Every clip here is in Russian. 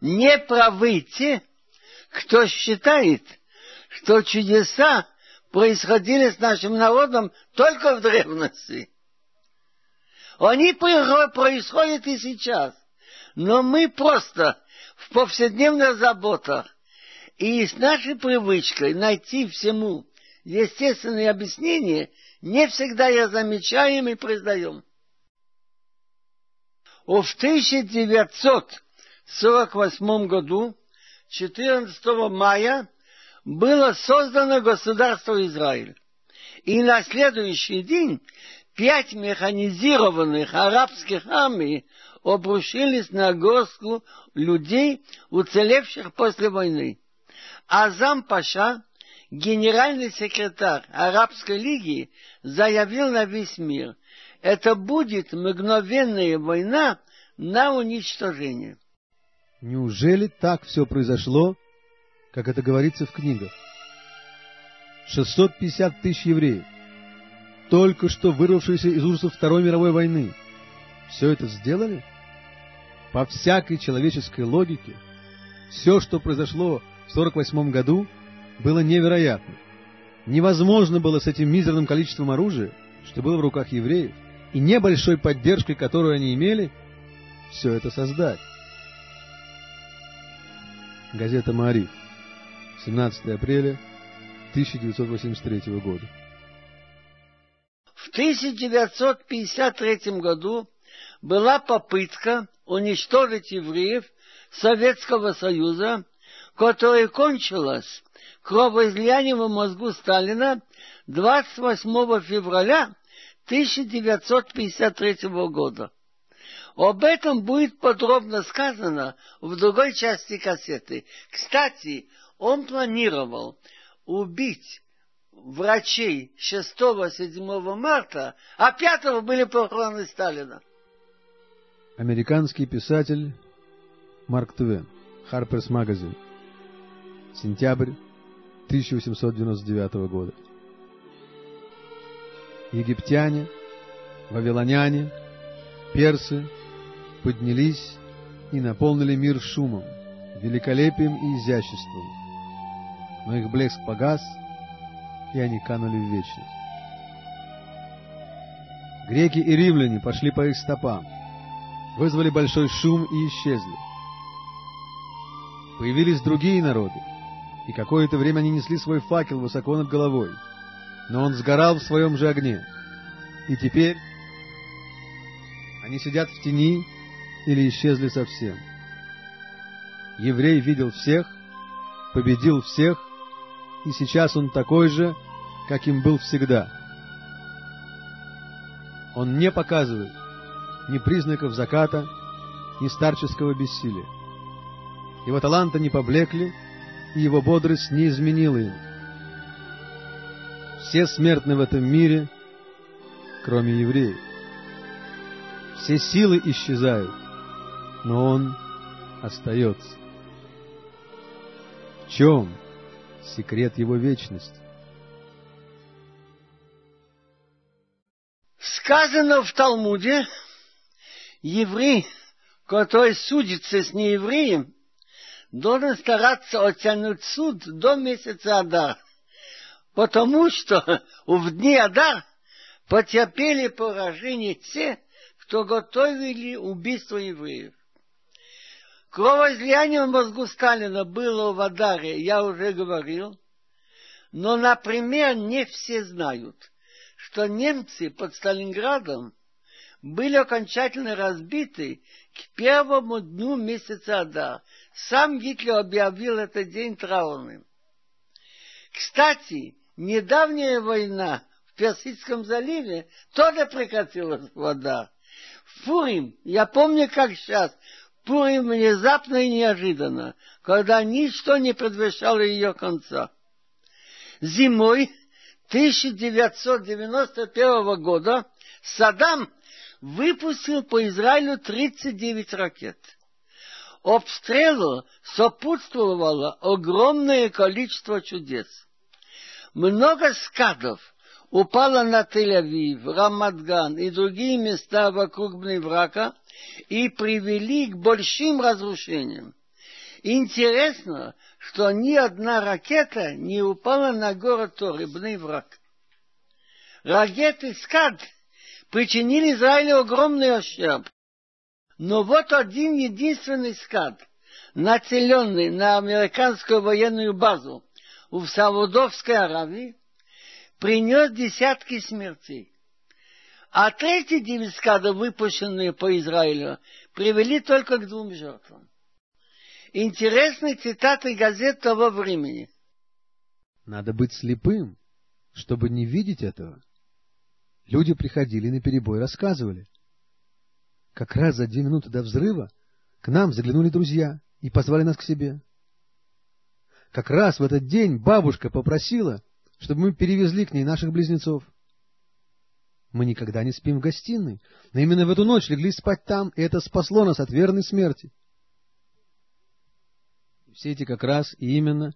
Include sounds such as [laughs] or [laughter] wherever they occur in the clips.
не правы те, кто считает, что чудеса происходили с нашим народом только в древности. Они происходят и сейчас. Но мы просто в повседневных заботах и с нашей привычкой найти всему естественное объяснение не всегда я замечаем и признаем. В 1948 году, 14 мая, было создано государство Израиль. И на следующий день пять механизированных арабских армий обрушились на горстку людей, уцелевших после войны. Азам Паша, генеральный секретарь Арабской лиги, заявил на весь мир, это будет мгновенная война на уничтожение. Неужели так все произошло, как это говорится в книгах? 650 тысяч евреев, только что вырвавшиеся из ужасов Второй мировой войны, все это сделали? По всякой человеческой логике, все, что произошло в 1948 году, было невероятно. Невозможно было с этим мизерным количеством оружия, что было в руках евреев, и небольшой поддержкой, которую они имели, все это создать. Газета «Маариф», 17 апреля 1983 года. В 1953 году была попытка уничтожить евреев Советского Союза, которая кончилась кровоизлиянием в мозгу Сталина 28 февраля 1953 года. Об этом будет подробно сказано в другой части кассеты. Кстати, он планировал убить врачей 6-7 марта, а 5 были похороны Сталина. Американский писатель Марк Твен, Harper's Magazine, сентябрь 1899 года. Египтяне, вавилоняне, персы поднялись и наполнили мир шумом, великолепием и изяществом. Но их блеск погас, и они канули в вечность. Греки и римляне пошли по их стопам, вызвали большой шум и исчезли. Появились другие народы, и какое-то время они несли свой факел высоко над головой, но он сгорал в своем же огне. И теперь они сидят в тени или исчезли совсем. Еврей видел всех, победил всех, и сейчас он такой же, каким был всегда. Он не показывает ни признаков заката, ни старческого бессилия. Его таланты не поблекли, и его бодрость не изменила ему. Все смертны в этом мире, кроме евреев. Все силы исчезают, но он остается. В чем секрет его вечности? Сказано в Талмуде, еврей, который судится с неевреем, должен стараться оттянуть суд до месяца Адар, потому что [laughs] в дни Адар потерпели поражение те, кто готовили убийство евреев. Кровоизлияние в мозгу Сталина было в Адаре, я уже говорил, но, например, не все знают, что немцы под Сталинградом были окончательно разбиты к первому дню месяца Адар. Сам Гитлер объявил этот день траурным. Кстати, недавняя война в Персидском заливе тоже прекратилась вода. Фурим, я помню как сейчас, Пурим внезапно и неожиданно, когда ничто не предвещало ее конца. Зимой 1991 года Саддам выпустил по Израилю 39 ракет. Обстрелу сопутствовало огромное количество чудес. Много скадов упало на Тель-Авив, Рамадган и другие места вокруг Бневрака и привели к большим разрушениям. Интересно, что ни одна ракета не упала на город Тор, враг. Ракеты «Скад» причинили Израилю огромный ущерб. Но вот один единственный «Скад», нацеленный на американскую военную базу в Саудовской Аравии, принес десятки смертей. А третий девять скадов, выпущенные по Израилю, привели только к двум жертвам. Интересные цитаты газет того времени. Надо быть слепым, чтобы не видеть этого. Люди приходили на перебой, рассказывали. Как раз за две минуты до взрыва к нам заглянули друзья и позвали нас к себе. Как раз в этот день бабушка попросила, чтобы мы перевезли к ней наших близнецов. Мы никогда не спим в гостиной, но именно в эту ночь легли спать там, и это спасло нас от верной смерти. Все эти как раз и именно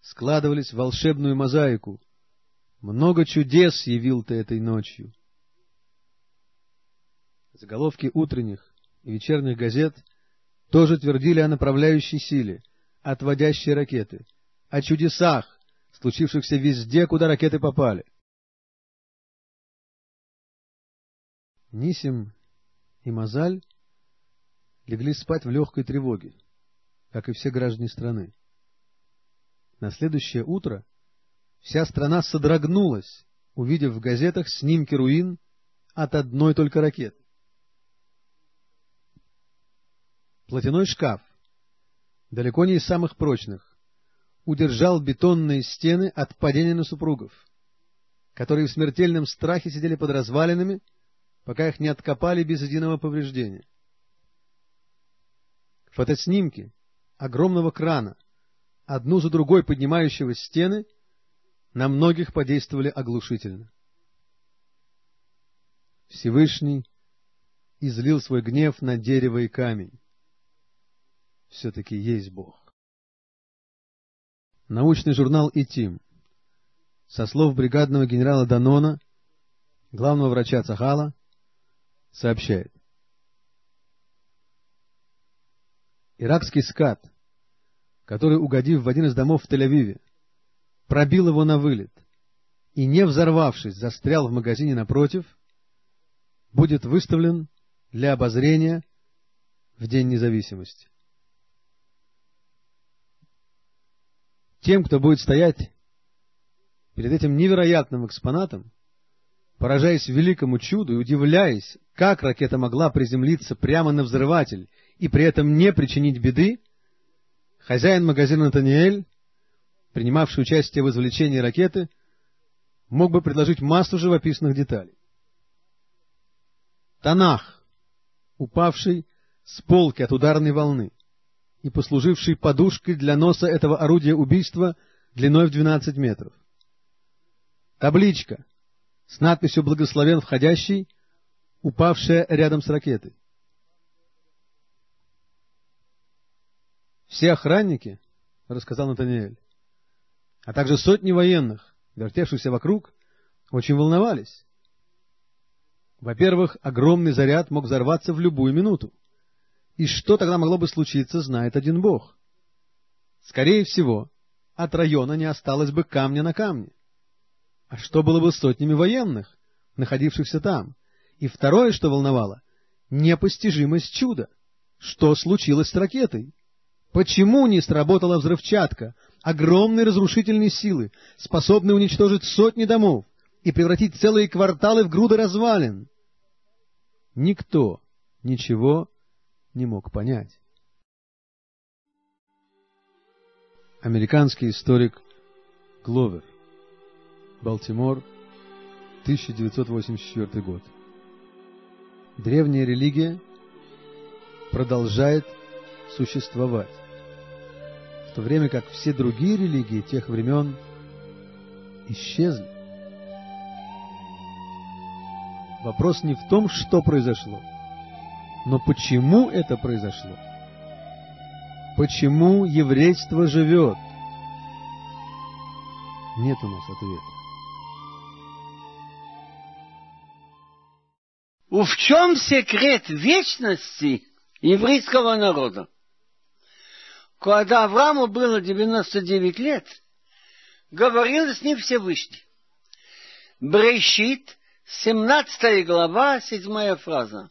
складывались в волшебную мозаику. Много чудес явил ты этой ночью. Заголовки утренних и вечерних газет тоже твердили о направляющей силе, отводящей ракеты, о чудесах, случившихся везде, куда ракеты попали. Нисим и Мазаль легли спать в легкой тревоге, как и все граждане страны. На следующее утро вся страна содрогнулась, увидев в газетах снимки руин от одной только ракеты. Платяной шкаф, далеко не из самых прочных, удержал бетонные стены от падения на супругов, которые в смертельном страхе сидели под развалинами, пока их не откопали без единого повреждения. Фотоснимки огромного крана, одну за другой поднимающего стены, на многих подействовали оглушительно. Всевышний излил свой гнев на дерево и камень. Все-таки есть Бог. Научный журнал «Итим» со слов бригадного генерала Данона, главного врача Цахала, сообщает. Иракский скат, который, угодив в один из домов в Тель-Авиве, пробил его на вылет и, не взорвавшись, застрял в магазине напротив, будет выставлен для обозрения в День независимости. Тем, кто будет стоять перед этим невероятным экспонатом, поражаясь великому чуду и удивляясь, как ракета могла приземлиться прямо на взрыватель и при этом не причинить беды, хозяин магазина Натаниэль, принимавший участие в извлечении ракеты, мог бы предложить массу живописных деталей. Танах, упавший с полки от ударной волны и послуживший подушкой для носа этого орудия убийства длиной в 12 метров. Табличка — с надписью «Благословен входящий», упавшая рядом с ракетой. Все охранники, — рассказал Натаниэль, — а также сотни военных, вертевшихся вокруг, очень волновались. Во-первых, огромный заряд мог взорваться в любую минуту. И что тогда могло бы случиться, знает один Бог. Скорее всего, от района не осталось бы камня на камне. А что было бы с сотнями военных, находившихся там? И второе, что волновало, непостижимость чуда. Что случилось с ракетой? Почему не сработала взрывчатка, огромной разрушительной силы, способной уничтожить сотни домов и превратить целые кварталы в груды развалин? Никто ничего не мог понять. Американский историк Гловер Балтимор, 1984 год. Древняя религия продолжает существовать, в то время как все другие религии тех времен исчезли. Вопрос не в том, что произошло, но почему это произошло. Почему еврейство живет? Нет у нас ответа. В чем секрет вечности еврейского народа? когда Аврааму было 99 лет, говорил с ним Всевышний. Брешит, 17 глава, 7 фраза.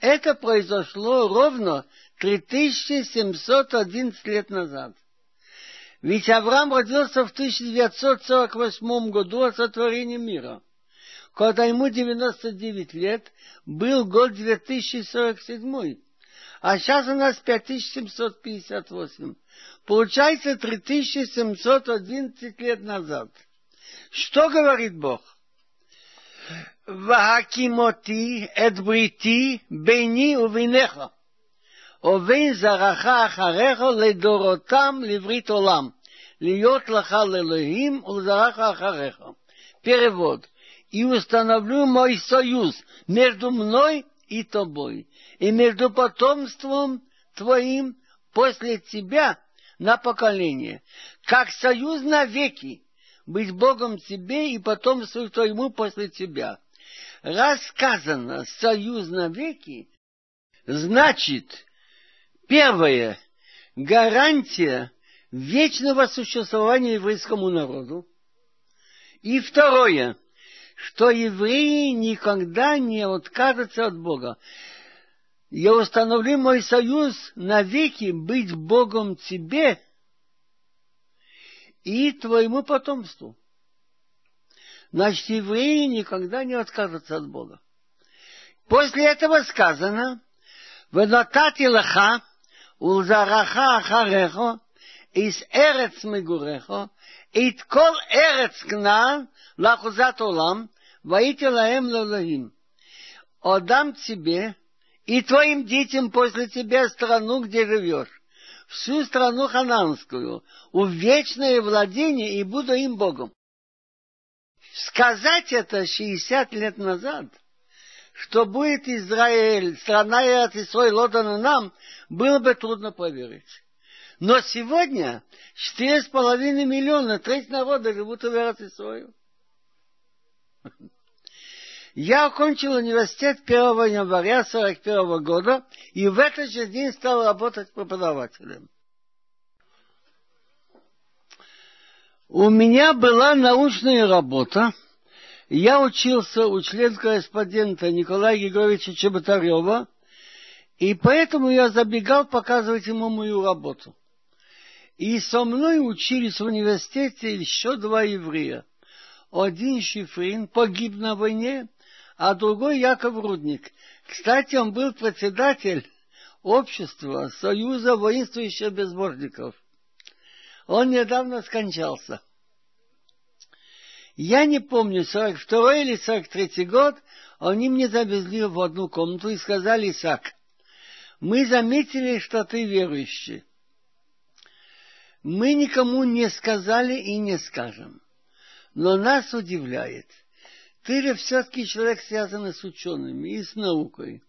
Это произошло ровно 3711 лет назад. Ведь Авраам родился в 1948 году от сотворения мира. Когда ему 99 лет, был год 2047. А сейчас у нас 5758. Получается 3711 лет назад. Что говорит Бог? והקימותי את בריתי ביני וביניך, ובין זרעך אחריך לדורותם לברית עולם, להיות לך לאלוהים ולזרעך אחריך. Перевод. И установлю мой союз между мной и тобой, и между потомством твоим после тебя на поколение, как союз навеки, быть Богом тебе и потомству твоему после тебя. Рассказано союз навеки, значит, первое, гарантия вечного существования еврейскому народу. И второе, что евреи никогда не откажутся от Бога. Я установлю мой союз навеки быть Богом тебе и твоему потомству. Значит, евреи никогда не откажутся от Бога. После этого сказано, «Венатати лаха, улзараха ахарехо, из эрец мегурехо, ит кол эрец кнаан, лахузат олам, воите лаем лалахим». Отдам тебе и твоим детям после тебя страну, где живешь всю страну хананскую, в вечное владение и буду им Богом. Сказать это 60 лет назад, что будет Израиль, страна и от Исраиль отдана нам, было бы трудно поверить. Но сегодня 4,5 миллиона, треть народа живут в Израиле. Я окончил университет 1 января 1941 года и в этот же день стал работать преподавателем. У меня была научная работа. Я учился у член-корреспондента Николая Григорьевича Чеботарева, и поэтому я забегал показывать ему мою работу. И со мной учились в университете еще два еврея. Один Шифрин погиб на войне, а другой Яков Рудник. Кстати, он был председатель общества Союза воинствующих безбожников. Он недавно скончался. Я не помню, 42 или 43 год, они мне завезли в одну комнату и сказали, Исаак, мы заметили, что ты верующий. Мы никому не сказали и не скажем. Но нас удивляет – ты же все-таки человек, связанный с учеными и с наукой.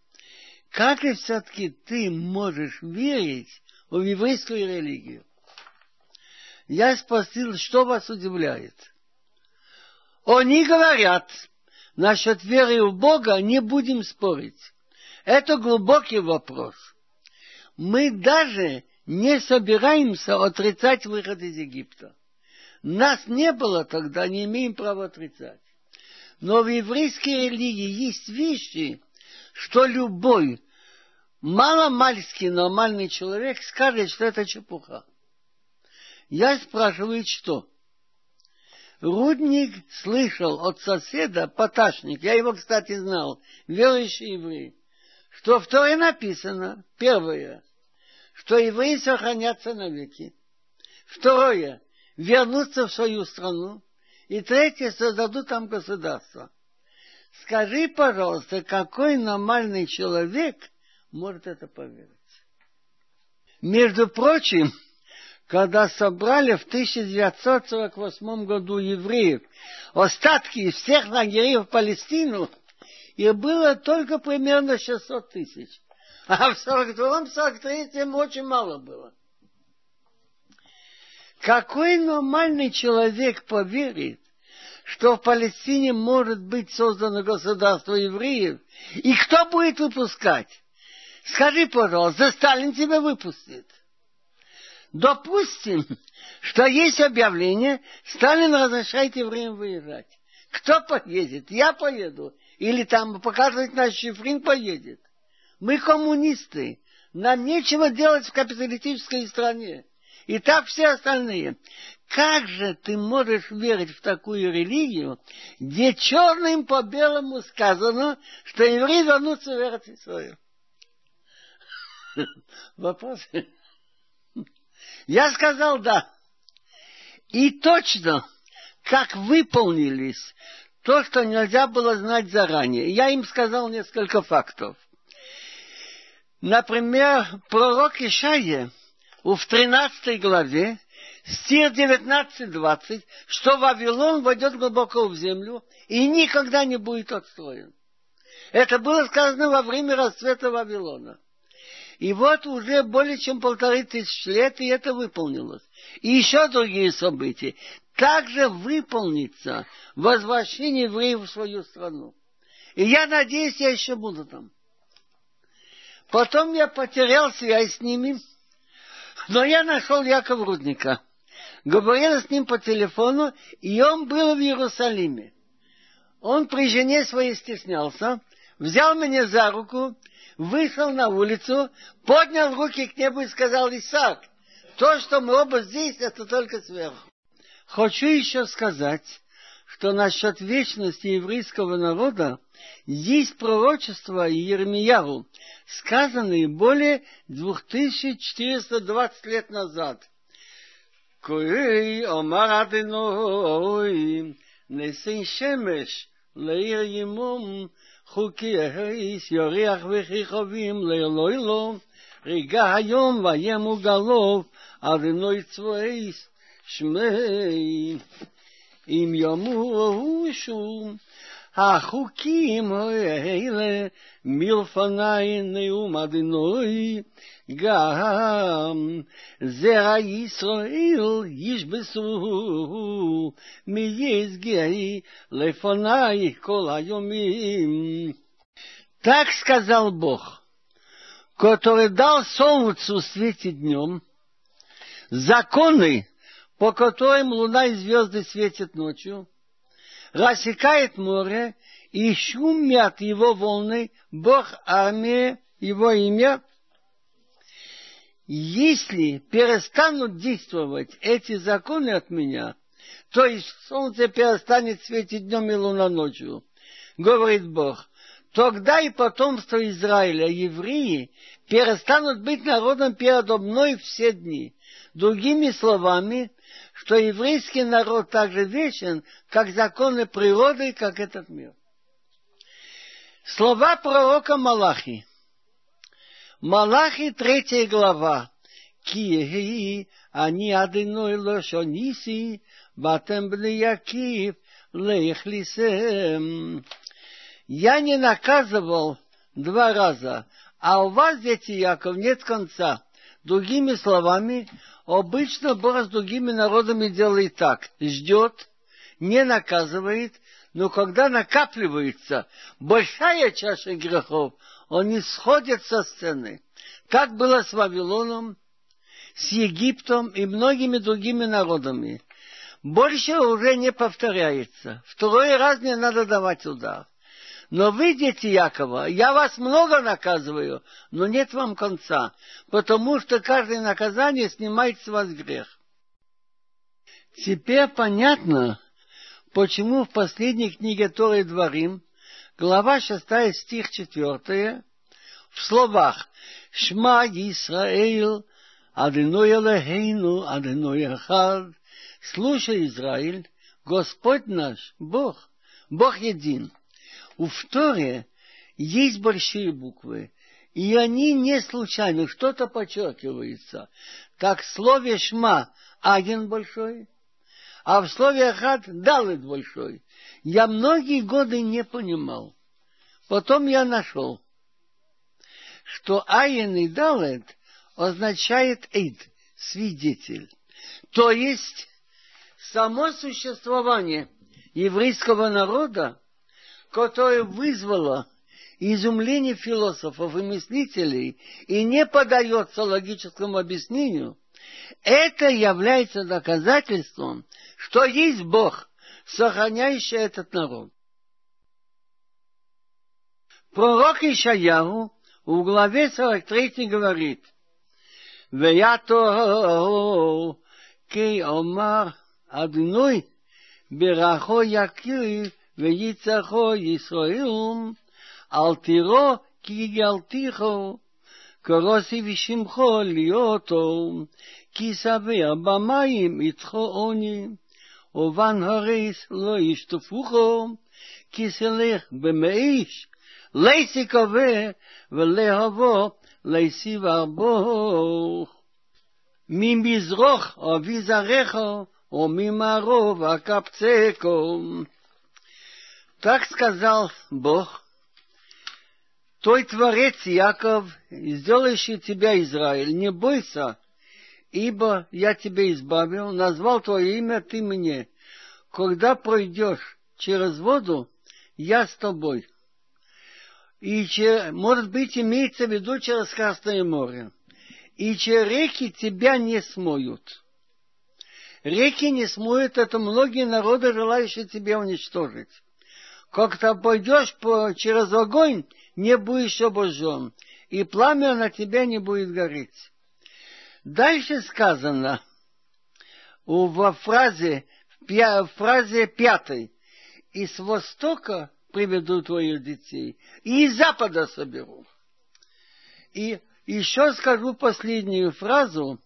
Как же все-таки ты можешь верить в еврейскую религию? Я спросил, что вас удивляет? Они говорят, насчет веры в Бога не будем спорить. Это глубокий вопрос. Мы даже не собираемся отрицать выход из Египта. Нас не было тогда, не имеем права отрицать. Но в еврейской религии есть вещи, что любой маломальский нормальный человек скажет, что это чепуха. Я спрашиваю, что? Рудник слышал от соседа, поташник, я его, кстати, знал, верующий еврей, что в Торе написано, первое, что евреи сохранятся навеки. Второе, вернуться в свою страну. И третье, создадут там государство. Скажи, пожалуйста, какой нормальный человек может это поверить? Между прочим, когда собрали в 1948 году евреев, остатки всех лагерей в Палестину, их было только примерно 600 тысяч. А в 42-43 очень мало было. Какой нормальный человек поверит, что в Палестине может быть создано государство евреев? И кто будет выпускать? Скажи, пожалуйста, Сталин тебя выпустит. Допустим, [laughs] что есть объявление, Сталин разрешает евреям выезжать. Кто поедет? Я поеду. Или там показывать наш Шифрин поедет. Мы коммунисты. Нам нечего делать в капиталистической стране. И так все остальные. Как же ты можешь верить в такую религию, где черным по белому сказано, что евреи вернутся в Иерусалим? [laughs] Вопрос. Я сказал да. И точно, как выполнились то, что нельзя было знать заранее. Я им сказал несколько фактов. Например, пророк Ишая в 13 главе, стих 19-20, что Вавилон войдет глубоко в землю и никогда не будет отстроен. Это было сказано во время расцвета Вавилона. И вот уже более чем полторы тысячи лет, и это выполнилось. И еще другие события. Также выполнится возвращение евреев в свою страну. И я надеюсь, я еще буду там. Потом я потерял связь с ними, но я нашел Якова Рудника. Говорил с ним по телефону, и он был в Иерусалиме. Он при жене своей стеснялся, взял меня за руку вышел на улицу, поднял руки к небу и сказал, Исаак, то, что мы оба здесь, это только сверху. Хочу еще сказать, что насчет вечности еврейского народа есть пророчества Еремияру, сказанные более 2420 лет назад. Куэй омар аденой, несен шемеш, леир емом, חוקי האיס יוריח וכיכובים לאלוהי לו, ריגע היום וימו גלוב, אדינוי צבאיס שמי. אם יאמרו שום, החוקים האלה מלפני נאום אדינוי, גם זרע ישראל ישבסו מיזגי לפני כל היומים. Так сказал Бог, который дал солнцу светить днем, законы, по которым луна и звезды светят ночью, рассекает море, и шумят его волны, Бог армия, его имя — если перестанут действовать эти законы от меня, то есть солнце перестанет светить днем и луна ночью, говорит Бог, тогда и потомство Израиля, евреи, перестанут быть народом передо мной все дни. Другими словами, что еврейский народ так же вечен, как законы природы, как этот мир. Слова пророка Малахи – Малахи, третья глава. Ки они адыной лошониси, батем Якив, лейхлисем. Я не наказывал два раза, а у вас, дети Яков, нет конца. Другими словами, обычно Бог с другими народами делает так. Ждет, не наказывает, но когда накапливается большая чаша грехов, они сходят со сцены. Так было с Вавилоном, с Египтом и многими другими народами. Больше уже не повторяется. Второй раз не надо давать удар. Но вы, дети Якова, я вас много наказываю, но нет вам конца, потому что каждое наказание снимает с вас грех. Теперь понятно, почему в последней книге Торы Дворим глава 6, стих 4, в словах «Шма Исраил, Адыной Элохейну, Адыной Ахад», «Слушай, Израиль, Господь наш, Бог, Бог един». У Торе есть большие буквы, и они не случайно, что-то подчеркивается. Как в слове «шма» один большой, а в слове «ахад» далит большой. Я многие годы не понимал. Потом я нашел, что Айн и Далет означает Эйд, свидетель. То есть само существование еврейского народа, которое вызвало изумление философов и мыслителей и не подается логическому объяснению, это является доказательством, что есть Бог, сохраняющий этот народ. Пророк Ишаяву в главе 43 говорит, «Веято ки омар адной берахо якив ויצחו ישראלום, אל תירו כי יגלתיכו, קרוסי ושמחו ליאותו, כי סביר במים יצחו עוני, ובן הריס לא ישטפוכו, כי סלך במאיש, לייסי קווה ולהבו לייסי ורבוך. ממזרוח אבי זרחו, וממערוב אקפצקו. Так сказал Бог, Твой Творец Яков, сделающий тебя Израиль, не бойся, ибо я тебя избавил, назвал твое имя ты мне. Когда пройдешь через воду, я с тобой. И, может быть, имеется в виду через Красное море. И через реки тебя не смоют. Реки не смоют, это многие народы, желающие тебя уничтожить. Как ты пойдешь по, через огонь, не будешь обожжен, и пламя на тебя не будет гореть. Дальше сказано во фразе, в фразе пятой, и с востока приведу твоих детей, и из запада соберу. И еще скажу последнюю фразу,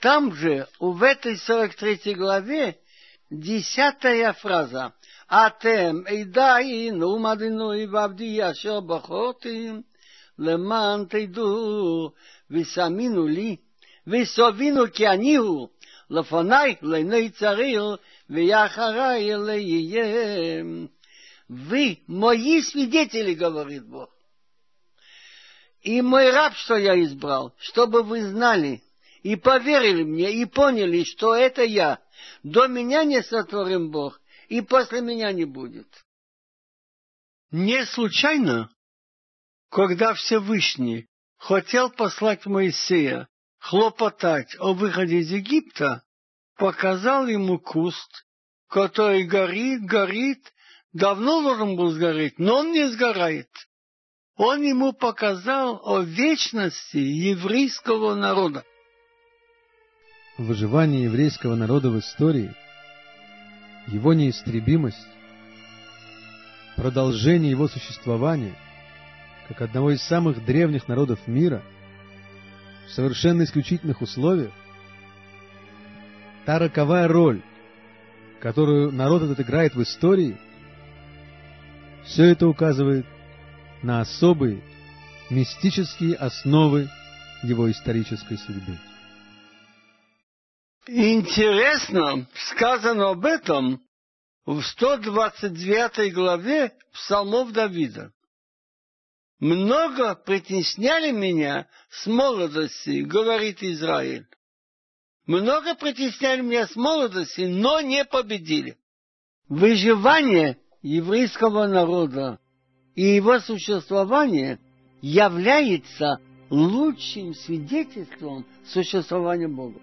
там же, в этой 43 главе, десятая фраза. אתם עדיינו מדינוי ועבדי אשר בחרתי למען תדעו ושמינו לי וסובינו כי אני הוא לפניי לעיני צריך ואחריי יהיה. Вы мои свидетели, говорит Бог. И мой раб, что я избрал, чтобы вы знали, и поверили мне, и поняли, что это я. До меня не сотворим Бог, и после меня не будет. Не случайно, когда Всевышний хотел послать Моисея хлопотать о выходе из Египта, показал ему куст, который горит, горит, давно должен был сгореть, но он не сгорает. Он ему показал о вечности еврейского народа выживание еврейского народа в истории, его неистребимость, продолжение его существования, как одного из самых древних народов мира, в совершенно исключительных условиях, та роковая роль, которую народ этот играет в истории, все это указывает на особые мистические основы его исторической судьбы. Интересно, сказано об этом в 129 главе Псалмов Давида. Много притесняли меня с молодости, говорит Израиль. Много притесняли меня с молодости, но не победили. Выживание еврейского народа и его существование является лучшим свидетельством существования Бога.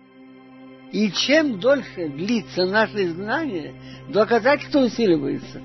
И чем дольше длится наше знание, доказательство усиливается.